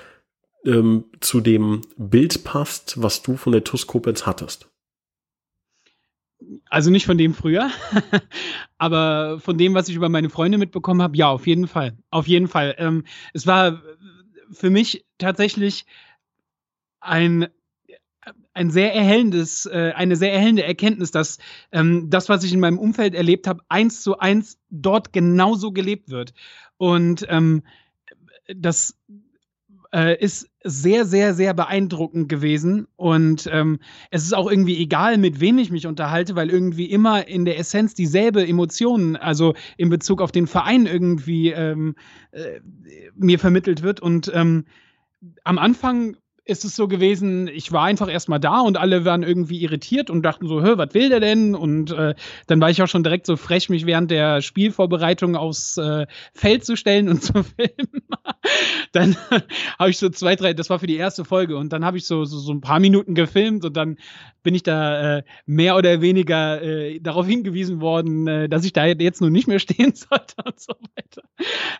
ähm, zu dem Bild passt, was du von der TUS Koblenz hattest? Also nicht von dem früher, aber von dem, was ich über meine Freunde mitbekommen habe, ja, auf jeden Fall. Auf jeden Fall. Ähm, es war für mich tatsächlich ein, ein sehr erhellendes, äh, eine sehr erhellende Erkenntnis, dass ähm, das, was ich in meinem Umfeld erlebt habe, eins zu eins dort genauso gelebt wird. Und ähm, das äh, ist sehr, sehr, sehr beeindruckend gewesen. Und ähm, es ist auch irgendwie egal, mit wem ich mich unterhalte, weil irgendwie immer in der Essenz dieselbe Emotionen, also in Bezug auf den Verein irgendwie ähm, äh, mir vermittelt wird. Und ähm, am Anfang ist es so gewesen, ich war einfach erstmal da und alle waren irgendwie irritiert und dachten so, hör, was will der denn? Und äh, dann war ich auch schon direkt so frech, mich während der Spielvorbereitung aufs äh, Feld zu stellen und zu filmen. dann habe ich so zwei, drei, das war für die erste Folge und dann habe ich so, so, so ein paar Minuten gefilmt und dann bin ich da äh, mehr oder weniger äh, darauf hingewiesen worden, äh, dass ich da jetzt nun nicht mehr stehen sollte und so weiter.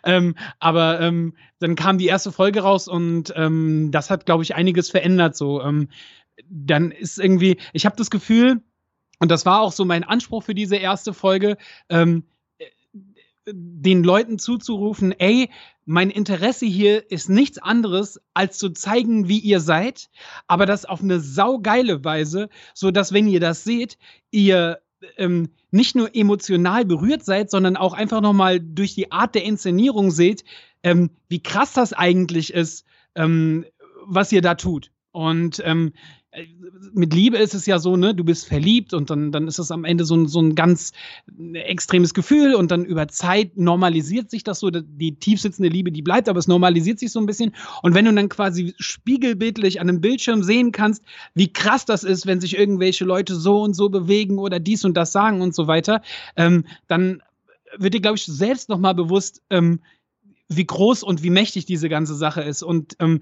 Ähm, aber ähm, dann kam die erste Folge raus und ähm, das hat, glaube ich, einiges verändert. So, ähm, dann ist irgendwie, ich habe das Gefühl, und das war auch so mein Anspruch für diese erste Folge, ähm, den Leuten zuzurufen, ey, mein Interesse hier ist nichts anderes, als zu zeigen, wie ihr seid, aber das auf eine saugeile Weise, so dass wenn ihr das seht, ihr ähm, nicht nur emotional berührt seid, sondern auch einfach nochmal durch die Art der Inszenierung seht, ähm, wie krass das eigentlich ist, ähm, was ihr da tut. Und ähm, mit Liebe ist es ja so, ne, du bist verliebt und dann, dann ist es am Ende so ein, so ein ganz extremes Gefühl und dann über Zeit normalisiert sich das so, die tiefsitzende Liebe, die bleibt, aber es normalisiert sich so ein bisschen. Und wenn du dann quasi spiegelbildlich an einem Bildschirm sehen kannst, wie krass das ist, wenn sich irgendwelche Leute so und so bewegen oder dies und das sagen und so weiter, ähm, dann wird dir, glaube ich, selbst nochmal bewusst, ähm, wie groß und wie mächtig diese ganze Sache ist. Und ähm,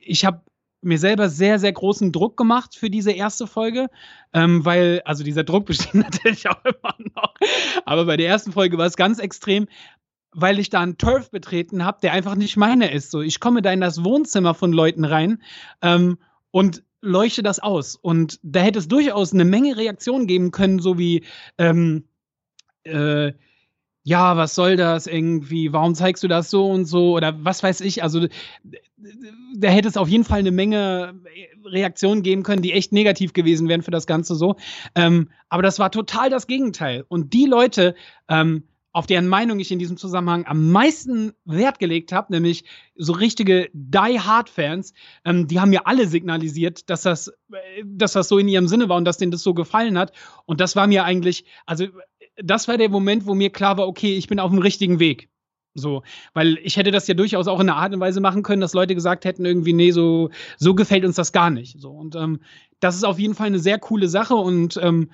ich habe mir selber sehr, sehr großen Druck gemacht für diese erste Folge, ähm, weil, also dieser Druck besteht natürlich auch immer noch, aber bei der ersten Folge war es ganz extrem, weil ich da einen Turf betreten habe, der einfach nicht meine ist. So, ich komme da in das Wohnzimmer von Leuten rein ähm, und leuchte das aus. Und da hätte es durchaus eine Menge Reaktionen geben können, so wie ähm, äh, ja, was soll das irgendwie? Warum zeigst du das so und so? Oder was weiß ich? Also, da hätte es auf jeden Fall eine Menge Reaktionen geben können, die echt negativ gewesen wären für das Ganze so. Ähm, aber das war total das Gegenteil. Und die Leute, ähm, auf deren Meinung ich in diesem Zusammenhang am meisten Wert gelegt habe, nämlich so richtige Die-Hard-Fans, ähm, die haben mir alle signalisiert, dass das, äh, dass das so in ihrem Sinne war und dass denen das so gefallen hat. Und das war mir eigentlich, also das war der Moment, wo mir klar war, okay, ich bin auf dem richtigen Weg. So, weil ich hätte das ja durchaus auch in einer Art und Weise machen können, dass Leute gesagt hätten, irgendwie, nee, so, so gefällt uns das gar nicht. So, und ähm, das ist auf jeden Fall eine sehr coole Sache und ähm,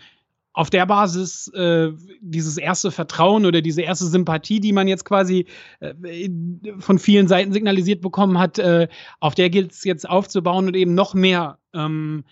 auf der Basis äh, dieses erste Vertrauen oder diese erste Sympathie, die man jetzt quasi äh, von vielen Seiten signalisiert bekommen hat, äh, auf der gilt es jetzt aufzubauen und eben noch mehr ähm,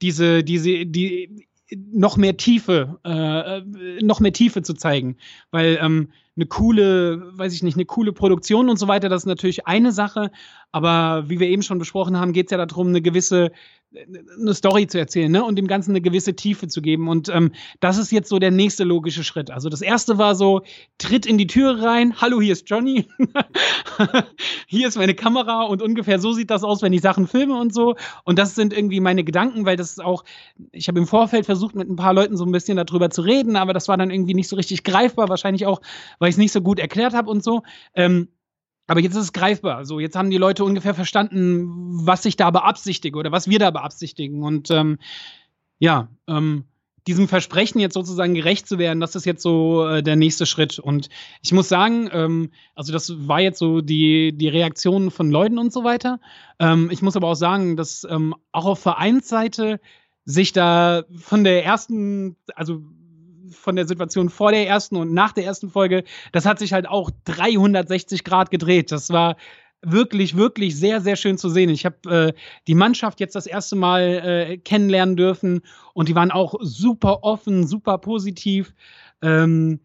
diese, diese, die noch mehr Tiefe, äh, äh, noch mehr Tiefe zu zeigen. Weil ähm, eine coole, weiß ich nicht, eine coole Produktion und so weiter, das ist natürlich eine Sache. Aber wie wir eben schon besprochen haben, geht es ja darum, eine gewisse eine Story zu erzählen ne? und dem Ganzen eine gewisse Tiefe zu geben. Und ähm, das ist jetzt so der nächste logische Schritt. Also das erste war so, tritt in die Tür rein, hallo, hier ist Johnny, hier ist meine Kamera und ungefähr so sieht das aus, wenn ich Sachen filme und so. Und das sind irgendwie meine Gedanken, weil das ist auch, ich habe im Vorfeld versucht, mit ein paar Leuten so ein bisschen darüber zu reden, aber das war dann irgendwie nicht so richtig greifbar, wahrscheinlich auch, weil ich es nicht so gut erklärt habe und so. Ähm, aber jetzt ist es greifbar. So, jetzt haben die Leute ungefähr verstanden, was ich da beabsichtige oder was wir da beabsichtigen. Und ähm, ja, ähm, diesem Versprechen jetzt sozusagen gerecht zu werden, das ist jetzt so äh, der nächste Schritt. Und ich muss sagen, ähm, also das war jetzt so die, die Reaktion von Leuten und so weiter. Ähm, ich muss aber auch sagen, dass ähm, auch auf Vereinsseite sich da von der ersten, also von der Situation vor der ersten und nach der ersten Folge, das hat sich halt auch 360 Grad gedreht. Das war wirklich, wirklich sehr, sehr schön zu sehen. Ich habe äh, die Mannschaft jetzt das erste Mal äh, kennenlernen dürfen und die waren auch super offen, super positiv. Ähm,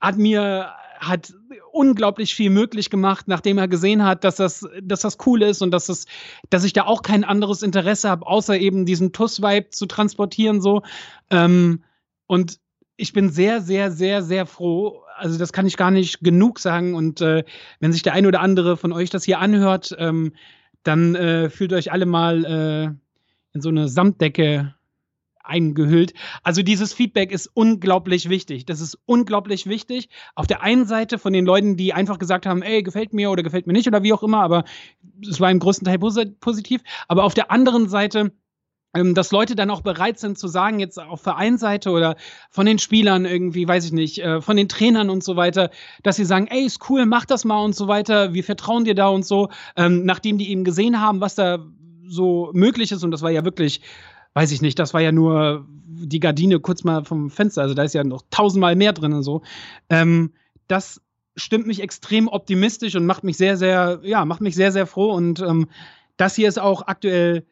hat mir hat unglaublich viel möglich gemacht, nachdem er gesehen hat, dass das, dass das cool ist und dass, das, dass ich da auch kein anderes Interesse habe, außer eben diesen Tuss-Vibe zu transportieren. So. Ähm, und ich bin sehr, sehr, sehr, sehr froh. Also das kann ich gar nicht genug sagen. Und äh, wenn sich der ein oder andere von euch das hier anhört, ähm, dann äh, fühlt euch alle mal äh, in so eine Samtdecke eingehüllt. Also dieses Feedback ist unglaublich wichtig. Das ist unglaublich wichtig. Auf der einen Seite von den Leuten, die einfach gesagt haben, ey, gefällt mir oder gefällt mir nicht oder wie auch immer, aber es war im größten Teil positiv. Aber auf der anderen Seite dass Leute dann auch bereit sind zu sagen, jetzt auf Vereinsseite oder von den Spielern irgendwie, weiß ich nicht, äh, von den Trainern und so weiter, dass sie sagen, ey, ist cool, mach das mal und so weiter, wir vertrauen dir da und so, ähm, nachdem die eben gesehen haben, was da so möglich ist und das war ja wirklich, weiß ich nicht, das war ja nur die Gardine kurz mal vom Fenster, also da ist ja noch tausendmal mehr drin und so. Ähm, das stimmt mich extrem optimistisch und macht mich sehr, sehr, ja, macht mich sehr, sehr froh und ähm, das hier ist auch aktuell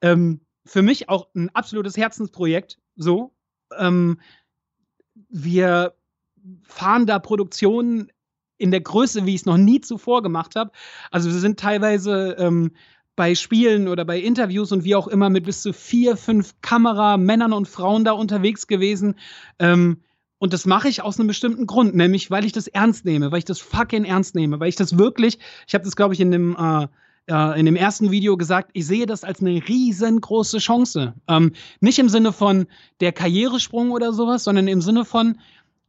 ähm, für mich auch ein absolutes Herzensprojekt. So, ähm, wir fahren da Produktionen in der Größe, wie ich es noch nie zuvor gemacht habe. Also wir sind teilweise ähm, bei Spielen oder bei Interviews und wie auch immer mit bis zu vier, fünf Kameramännern und Frauen da unterwegs gewesen. Ähm, und das mache ich aus einem bestimmten Grund, nämlich weil ich das ernst nehme, weil ich das fucking ernst nehme, weil ich das wirklich, ich habe das glaube ich in dem äh, äh, in dem ersten Video gesagt, ich sehe das als eine riesengroße Chance. Ähm, nicht im Sinne von der Karrieresprung oder sowas, sondern im Sinne von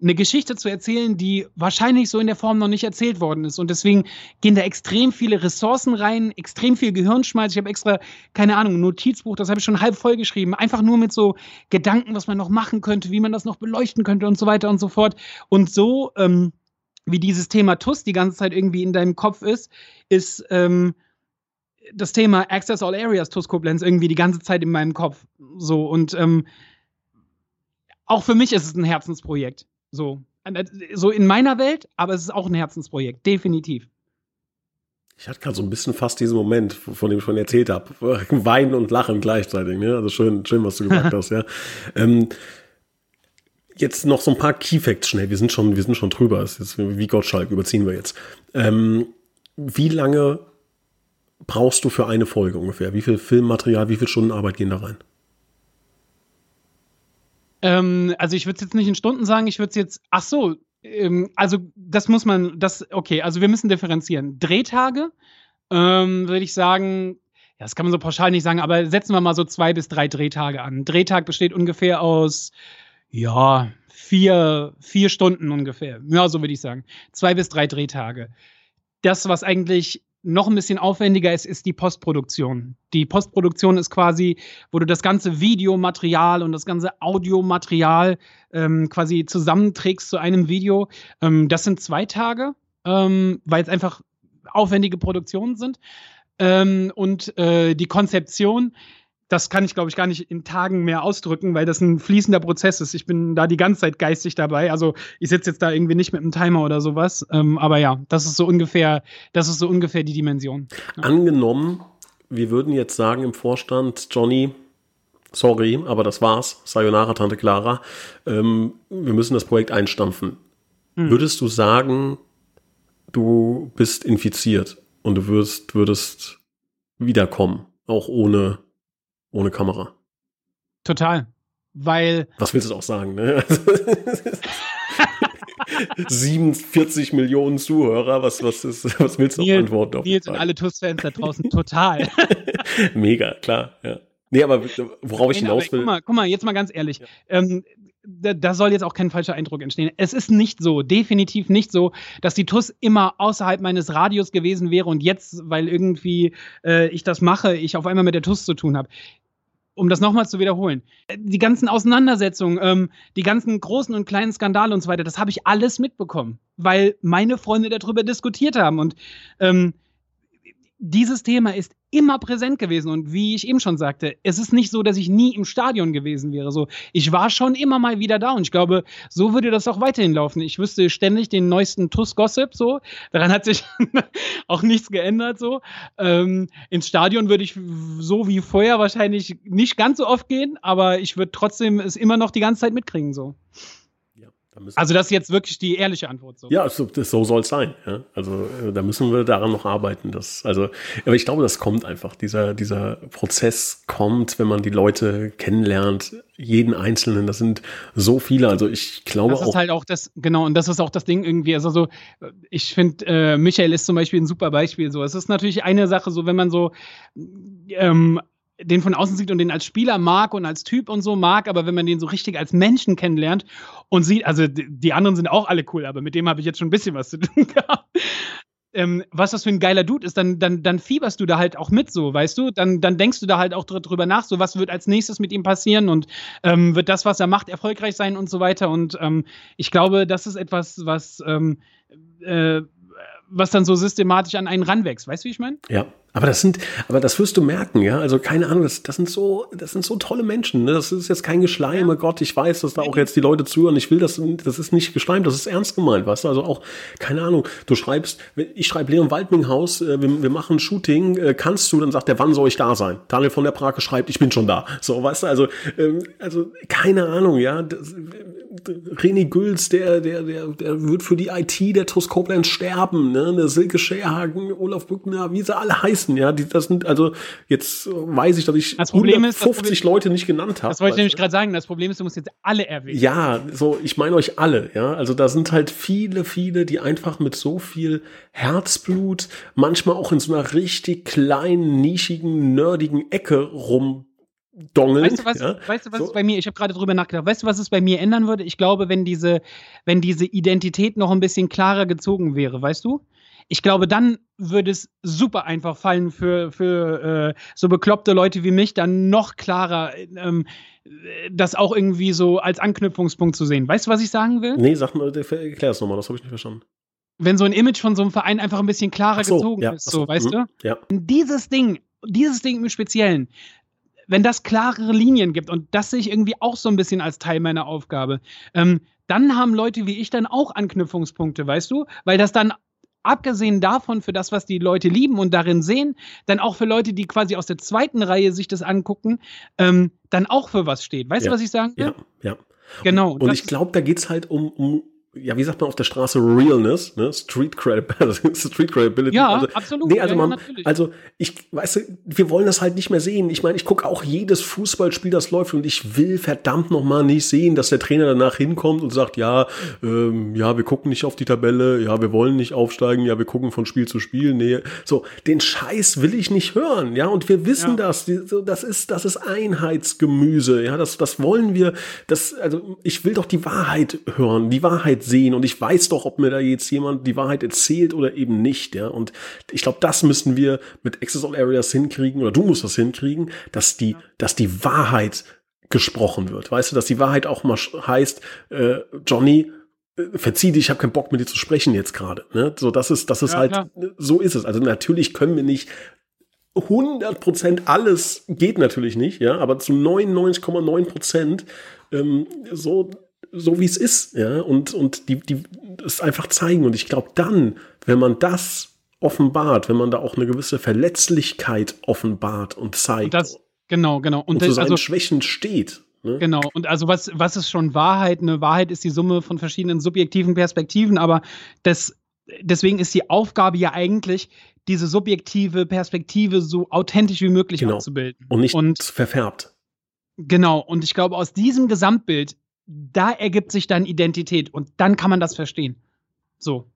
eine Geschichte zu erzählen, die wahrscheinlich so in der Form noch nicht erzählt worden ist. Und deswegen gehen da extrem viele Ressourcen rein, extrem viel Gehirnschmalz. Ich habe extra, keine Ahnung, ein Notizbuch, das habe ich schon halb voll geschrieben. Einfach nur mit so Gedanken, was man noch machen könnte, wie man das noch beleuchten könnte und so weiter und so fort. Und so, ähm, wie dieses Thema TUS die ganze Zeit irgendwie in deinem Kopf ist, ist ähm, das Thema Access All Areas TUS Koblenz irgendwie die ganze Zeit in meinem Kopf. So und ähm, auch für mich ist es ein Herzensprojekt. So. so in meiner Welt, aber es ist auch ein Herzensprojekt, definitiv. Ich hatte gerade so ein bisschen fast diesen Moment, von dem ich schon erzählt habe. Weinen und Lachen gleichzeitig. Ne? Also schön, schön, was du gesagt hast. Ja. Ähm, jetzt noch so ein paar Keyfacts schnell. Wir sind schon, wir sind schon drüber. Ist jetzt wie Gottschalk, überziehen wir jetzt. Ähm, wie lange brauchst du für eine Folge ungefähr? Wie viel Filmmaterial, wie viele Stunden Arbeit gehen da rein? Ähm, also ich würde es jetzt nicht in Stunden sagen, ich würde es jetzt, ach so, ähm, also das muss man, das, okay, also wir müssen differenzieren. Drehtage, ähm, würde ich sagen, ja, das kann man so pauschal nicht sagen, aber setzen wir mal so zwei bis drei Drehtage an. Drehtag besteht ungefähr aus, ja, vier, vier Stunden ungefähr. Ja, so würde ich sagen. Zwei bis drei Drehtage. Das, was eigentlich noch ein bisschen aufwendiger ist, ist die Postproduktion. Die Postproduktion ist quasi, wo du das ganze Videomaterial und das ganze Audiomaterial ähm, quasi zusammenträgst zu einem Video. Ähm, das sind zwei Tage, ähm, weil es einfach aufwendige Produktionen sind. Ähm, und äh, die Konzeption das kann ich, glaube ich, gar nicht in Tagen mehr ausdrücken, weil das ein fließender Prozess ist. Ich bin da die ganze Zeit geistig dabei. Also ich sitze jetzt da irgendwie nicht mit einem Timer oder sowas. Ähm, aber ja, das ist so ungefähr, das ist so ungefähr die Dimension. Ja. Angenommen, wir würden jetzt sagen im Vorstand, Johnny, sorry, aber das war's. Sayonara, Tante Clara. Ähm, wir müssen das Projekt einstampfen. Hm. Würdest du sagen, du bist infiziert und du wirst, würdest wiederkommen, auch ohne, ohne Kamera? Total. Weil. Was willst du auch sagen, ne? 47 Millionen Zuhörer, was, was, ist, was willst du Nils, antworten? Auf Nils und alle TUS-Fans da draußen, total. Mega, klar, ja. Nee, aber worauf ich hinaus will. Guck mal, guck mal, jetzt mal ganz ehrlich. Ja. Ähm, da, da, soll jetzt auch kein falscher Eindruck entstehen. Es ist nicht so, definitiv nicht so, dass die TUS immer außerhalb meines Radios gewesen wäre und jetzt, weil irgendwie äh, ich das mache, ich auf einmal mit der TUS zu tun habe um das nochmal zu wiederholen, die ganzen Auseinandersetzungen, ähm, die ganzen großen und kleinen Skandale und so weiter, das habe ich alles mitbekommen, weil meine Freunde darüber diskutiert haben. Und ähm, dieses Thema ist immer präsent gewesen. Und wie ich eben schon sagte, es ist nicht so, dass ich nie im Stadion gewesen wäre. So, ich war schon immer mal wieder da und ich glaube, so würde das auch weiterhin laufen. Ich wüsste ständig den neuesten Tuss-Gossip, so. Daran hat sich auch nichts geändert, so. Ähm, ins Stadion würde ich so wie vorher wahrscheinlich nicht ganz so oft gehen, aber ich würde trotzdem es immer noch die ganze Zeit mitkriegen, so. Also das ist jetzt wirklich die ehrliche Antwort. So. Ja, so, das, so soll es sein. Ja? Also äh, da müssen wir daran noch arbeiten. Dass, also, aber ich glaube, das kommt einfach. Dieser, dieser Prozess kommt, wenn man die Leute kennenlernt, jeden Einzelnen. Das sind so viele. Also ich glaube auch. Das ist halt auch das, genau, und das ist auch das Ding irgendwie. Also so, ich finde, äh, Michael ist zum Beispiel ein super Beispiel. So, es ist natürlich eine Sache, so wenn man so ähm, den von außen sieht und den als Spieler mag und als Typ und so mag, aber wenn man den so richtig als Menschen kennenlernt und sieht, also die anderen sind auch alle cool, aber mit dem habe ich jetzt schon ein bisschen was zu tun gehabt. Ähm, was das für ein geiler Dude ist, dann, dann, dann fieberst du da halt auch mit so, weißt du? Dann, dann denkst du da halt auch drüber nach, so was wird als nächstes mit ihm passieren und ähm, wird das, was er macht, erfolgreich sein und so weiter. Und ähm, ich glaube, das ist etwas, was, ähm, äh, was dann so systematisch an einen ranwächst. Weißt du, wie ich meine? Ja, aber das sind, aber das wirst du merken, ja. Also keine Ahnung, das, das sind so, das sind so tolle Menschen. Ne? Das ist jetzt kein Geschleim, ja. Oh Gott, ich weiß, dass da auch jetzt die Leute zuhören. Ich will das, das ist nicht Geschleim, das ist ernst gemeint, weißt du? Also auch, keine Ahnung, du schreibst, ich schreibe Leon Waldminghaus, äh, wir, wir machen ein Shooting, äh, kannst du, dann sagt er, wann soll ich da sein? Daniel von der Prake schreibt, ich bin schon da. So, weißt du, also, ähm, also keine Ahnung, ja. Das, René Gülz, der, der, der, der wird für die IT der TUS Koblenz sterben, ne? Der Silke Scherhagen, Olaf Bückner, wie sie alle heißen, ja. Die, das sind, also, jetzt weiß ich, dass ich das Problem 150 ist, Leute nicht genannt habe. Das wollte ich nämlich gerade sagen. Das Problem ist, du musst jetzt alle erwähnen. Ja, so, ich meine euch alle, ja. Also, da sind halt viele, viele, die einfach mit so viel Herzblut, manchmal auch in so einer richtig kleinen, nischigen, nerdigen Ecke rum Dongeln. Weißt du, was, ja? weißt du, was so. ist bei mir, ich habe gerade drüber nachgedacht, weißt du, was es bei mir ändern würde? Ich glaube, wenn diese, wenn diese Identität noch ein bisschen klarer gezogen wäre, weißt du? Ich glaube, dann würde es super einfach fallen für, für äh, so bekloppte Leute wie mich, dann noch klarer ähm, das auch irgendwie so als Anknüpfungspunkt zu sehen. Weißt du, was ich sagen will? Nee, sag mal, erklär es nochmal, das habe ich nicht verstanden. Wenn so ein Image von so einem Verein einfach ein bisschen klarer so, gezogen ja, ist, so, weißt mh, du? Ja. Dieses Ding, dieses Ding im Speziellen, wenn das klarere Linien gibt, und das sehe ich irgendwie auch so ein bisschen als Teil meiner Aufgabe, ähm, dann haben Leute wie ich dann auch Anknüpfungspunkte, weißt du? Weil das dann abgesehen davon, für das, was die Leute lieben und darin sehen, dann auch für Leute, die quasi aus der zweiten Reihe sich das angucken, ähm, dann auch für was steht. Weißt ja. du, was ich sagen will? Ja, ja. Genau. Und, und ich glaube, da geht es halt um, um ja, wie sagt man auf der Straße, Realness, ne? Street, Credibility. Street Credibility. Ja, also, absolut. Nee, also, ja, man, also ich, weißt du, wir wollen das halt nicht mehr sehen. Ich meine, ich gucke auch jedes Fußballspiel, das läuft und ich will verdammt nochmal nicht sehen, dass der Trainer danach hinkommt und sagt, ja, ähm, ja, wir gucken nicht auf die Tabelle, ja, wir wollen nicht aufsteigen, ja, wir gucken von Spiel zu Spiel, nee. So, den Scheiß will ich nicht hören, ja, und wir wissen ja. das, das ist, das ist Einheitsgemüse, ja, das, das wollen wir, das, also ich will doch die Wahrheit hören, die Wahrheit Wahrheit sehen und ich weiß doch, ob mir da jetzt jemand die Wahrheit erzählt oder eben nicht, ja. Und ich glaube, das müssen wir mit Access All Areas hinkriegen oder du musst das hinkriegen, dass die, dass die Wahrheit gesprochen wird. Weißt du, dass die Wahrheit auch mal heißt, äh, Johnny, äh, verzieh dich, ich habe keinen Bock mit dir zu sprechen jetzt gerade. Ne? So, das ist, das ist ja, halt, klar. so ist es. Also natürlich können wir nicht 100% alles geht natürlich nicht, ja, aber zu 99,9% ähm, so so wie es ist, ja, und, und die, die es einfach zeigen. Und ich glaube, dann, wenn man das offenbart, wenn man da auch eine gewisse Verletzlichkeit offenbart und zeigt. Und das, Genau, genau. Und, und zu seinen also, Schwächen steht. Ne? Genau, und also was, was ist schon Wahrheit? Eine Wahrheit ist die Summe von verschiedenen subjektiven Perspektiven, aber das, deswegen ist die Aufgabe ja eigentlich, diese subjektive Perspektive so authentisch wie möglich genau. abzubilden. Und nicht und, verfärbt. Genau, und ich glaube, aus diesem Gesamtbild, da ergibt sich dann Identität und dann kann man das verstehen. So.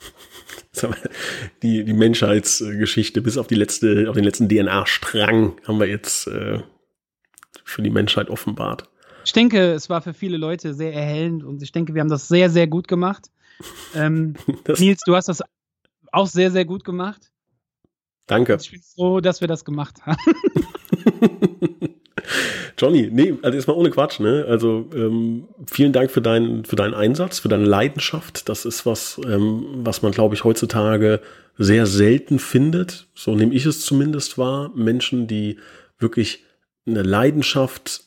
Die, die Menschheitsgeschichte bis auf die letzte, auf den letzten DNA-Strang haben wir jetzt äh, für die Menschheit offenbart. Ich denke, es war für viele Leute sehr erhellend und ich denke, wir haben das sehr, sehr gut gemacht. Ähm, Nils, du hast das auch sehr, sehr gut gemacht. Danke. Ich bin froh, dass wir das gemacht haben. Johnny, nee, also erstmal ohne Quatsch, ne? Also ähm, vielen Dank für deinen, für deinen Einsatz, für deine Leidenschaft. Das ist was, ähm, was man, glaube ich, heutzutage sehr selten findet. So nehme ich es zumindest wahr. Menschen, die wirklich eine Leidenschaft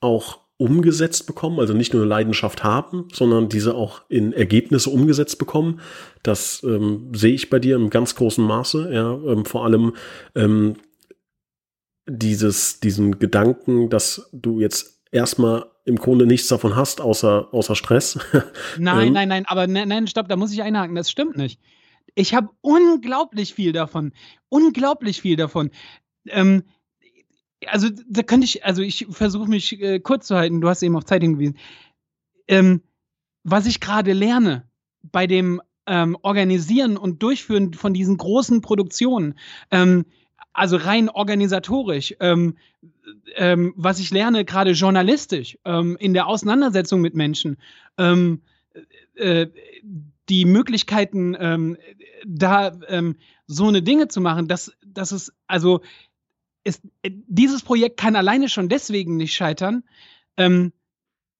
auch umgesetzt bekommen, also nicht nur eine Leidenschaft haben, sondern diese auch in Ergebnisse umgesetzt bekommen. Das ähm, sehe ich bei dir im ganz großen Maße. Ja, ähm, vor allem ähm, dieses, diesen Gedanken, dass du jetzt erstmal im Grunde nichts davon hast, außer, außer Stress. Nein, ähm, nein, nein, aber nein, nein, stopp, da muss ich einhaken, das stimmt nicht. Ich habe unglaublich viel davon. Unglaublich viel davon. Ähm, also da könnte ich, also ich versuche mich äh, kurz zu halten, du hast eben auf Zeit hingewiesen. Ähm, was ich gerade lerne bei dem ähm, Organisieren und Durchführen von diesen großen Produktionen, ähm, also rein organisatorisch, ähm, ähm, was ich lerne, gerade journalistisch, ähm, in der Auseinandersetzung mit Menschen, ähm, äh, die Möglichkeiten, ähm, da ähm, so eine Dinge zu machen, dass das ist, also ist, dieses Projekt kann alleine schon deswegen nicht scheitern, ähm,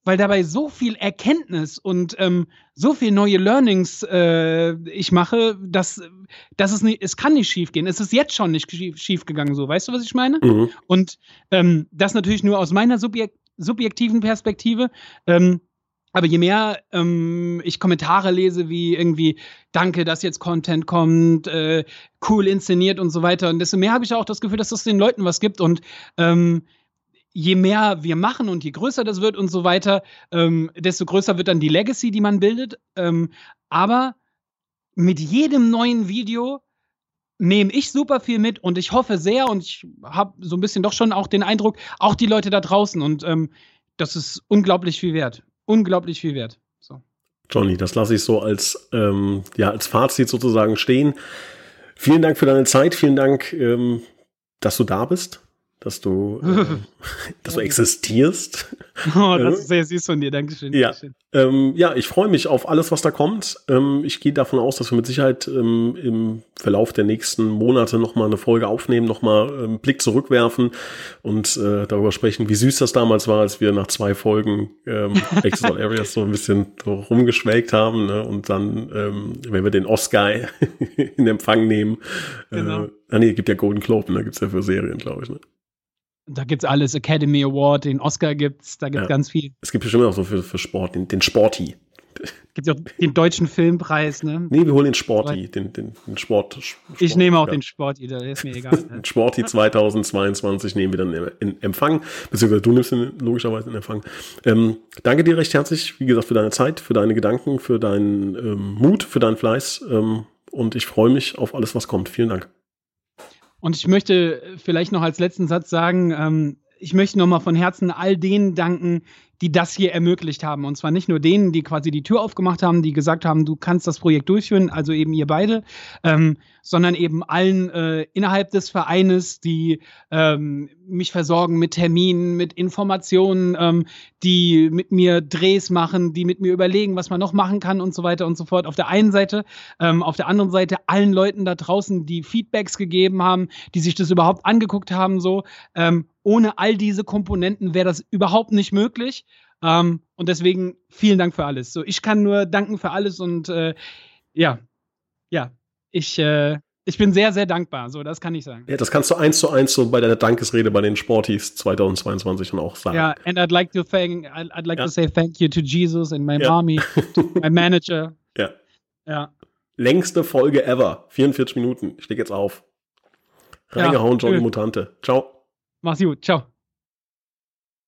weil dabei so viel Erkenntnis und ähm, so viel neue Learnings äh, ich mache, dass, dass es nicht, es kann nicht schief gehen. Es ist jetzt schon nicht schief, gegangen, so. Weißt du, was ich meine? Mhm. Und ähm, das natürlich nur aus meiner subjek subjektiven Perspektive. Ähm, aber je mehr ähm, ich Kommentare lese, wie irgendwie, danke, dass jetzt Content kommt, äh, cool inszeniert und so weiter, und desto mehr habe ich auch das Gefühl, dass das den Leuten was gibt. Und ähm, je mehr wir machen und je größer das wird und so weiter, ähm, desto größer wird dann die Legacy, die man bildet. Ähm, aber mit jedem neuen Video nehme ich super viel mit und ich hoffe sehr und ich habe so ein bisschen doch schon auch den Eindruck, auch die Leute da draußen und ähm, das ist unglaublich viel wert. Unglaublich viel wert. So. Johnny, das lasse ich so als, ähm, ja, als Fazit sozusagen stehen. Vielen Dank für deine Zeit, vielen Dank, ähm, dass du da bist dass du, äh, dass du existierst. Oh, das ist sehr süß von dir, Dankeschön. Ja, ähm, ja ich freue mich auf alles, was da kommt. Ähm, ich gehe davon aus, dass wir mit Sicherheit ähm, im Verlauf der nächsten Monate nochmal eine Folge aufnehmen, nochmal einen ähm, Blick zurückwerfen und äh, darüber sprechen, wie süß das damals war, als wir nach zwei Folgen ähm, Extra Areas so ein bisschen so rumgeschwelgt haben ne? und dann, ähm, wenn wir den Oscar in Empfang nehmen, äh, genau. äh, ah nee, gibt ja Golden Globe, ne? gibt's ja für Serien, glaube ich. Ne? Da gibt es alles, Academy Award, den Oscar gibt's, da gibt's ja. ganz viel. Es gibt bestimmt auch so für, für Sport, den, den Sporty. Gibt ja auch den deutschen Filmpreis, ne? Nee, wir holen den Sporty, den, den, den Sport, Sport. Ich nehme auch ja. den Sporty, da ist mir egal. den Sporty 2022 nehmen wir dann in Empfang, beziehungsweise du nimmst ihn logischerweise in Empfang. Ähm, danke dir recht herzlich, wie gesagt, für deine Zeit, für deine Gedanken, für deinen ähm, Mut, für deinen Fleiß. Ähm, und ich freue mich auf alles, was kommt. Vielen Dank. Und ich möchte vielleicht noch als letzten Satz sagen, ähm, ich möchte nochmal von Herzen all denen danken, die das hier ermöglicht haben. Und zwar nicht nur denen, die quasi die Tür aufgemacht haben, die gesagt haben, du kannst das Projekt durchführen, also eben ihr beide, ähm, sondern eben allen äh, innerhalb des Vereines, die ähm, mich versorgen mit Terminen, mit Informationen, ähm, die mit mir Drehs machen, die mit mir überlegen, was man noch machen kann und so weiter und so fort. Auf der einen Seite, ähm, auf der anderen Seite allen Leuten da draußen, die Feedbacks gegeben haben, die sich das überhaupt angeguckt haben, so. Ähm, ohne all diese Komponenten wäre das überhaupt nicht möglich. Ähm, und deswegen vielen Dank für alles. So, ich kann nur danken für alles und äh, ja, ja, ich, äh, ich bin sehr, sehr dankbar. So, das kann ich sagen. Ja, das kannst du eins zu eins so bei der Dankesrede bei den Sporties 2022 dann auch sagen. Ja, and I'd like to thank, I'd like ja. to say thank you to Jesus and my ja. mommy, my manager. Ja. Ja. Längste Folge ever. 44 Minuten. Ich leg jetzt auf. Reingehauen, ja, Johnny Mutante. Ciao. Mach's gut. Ciao.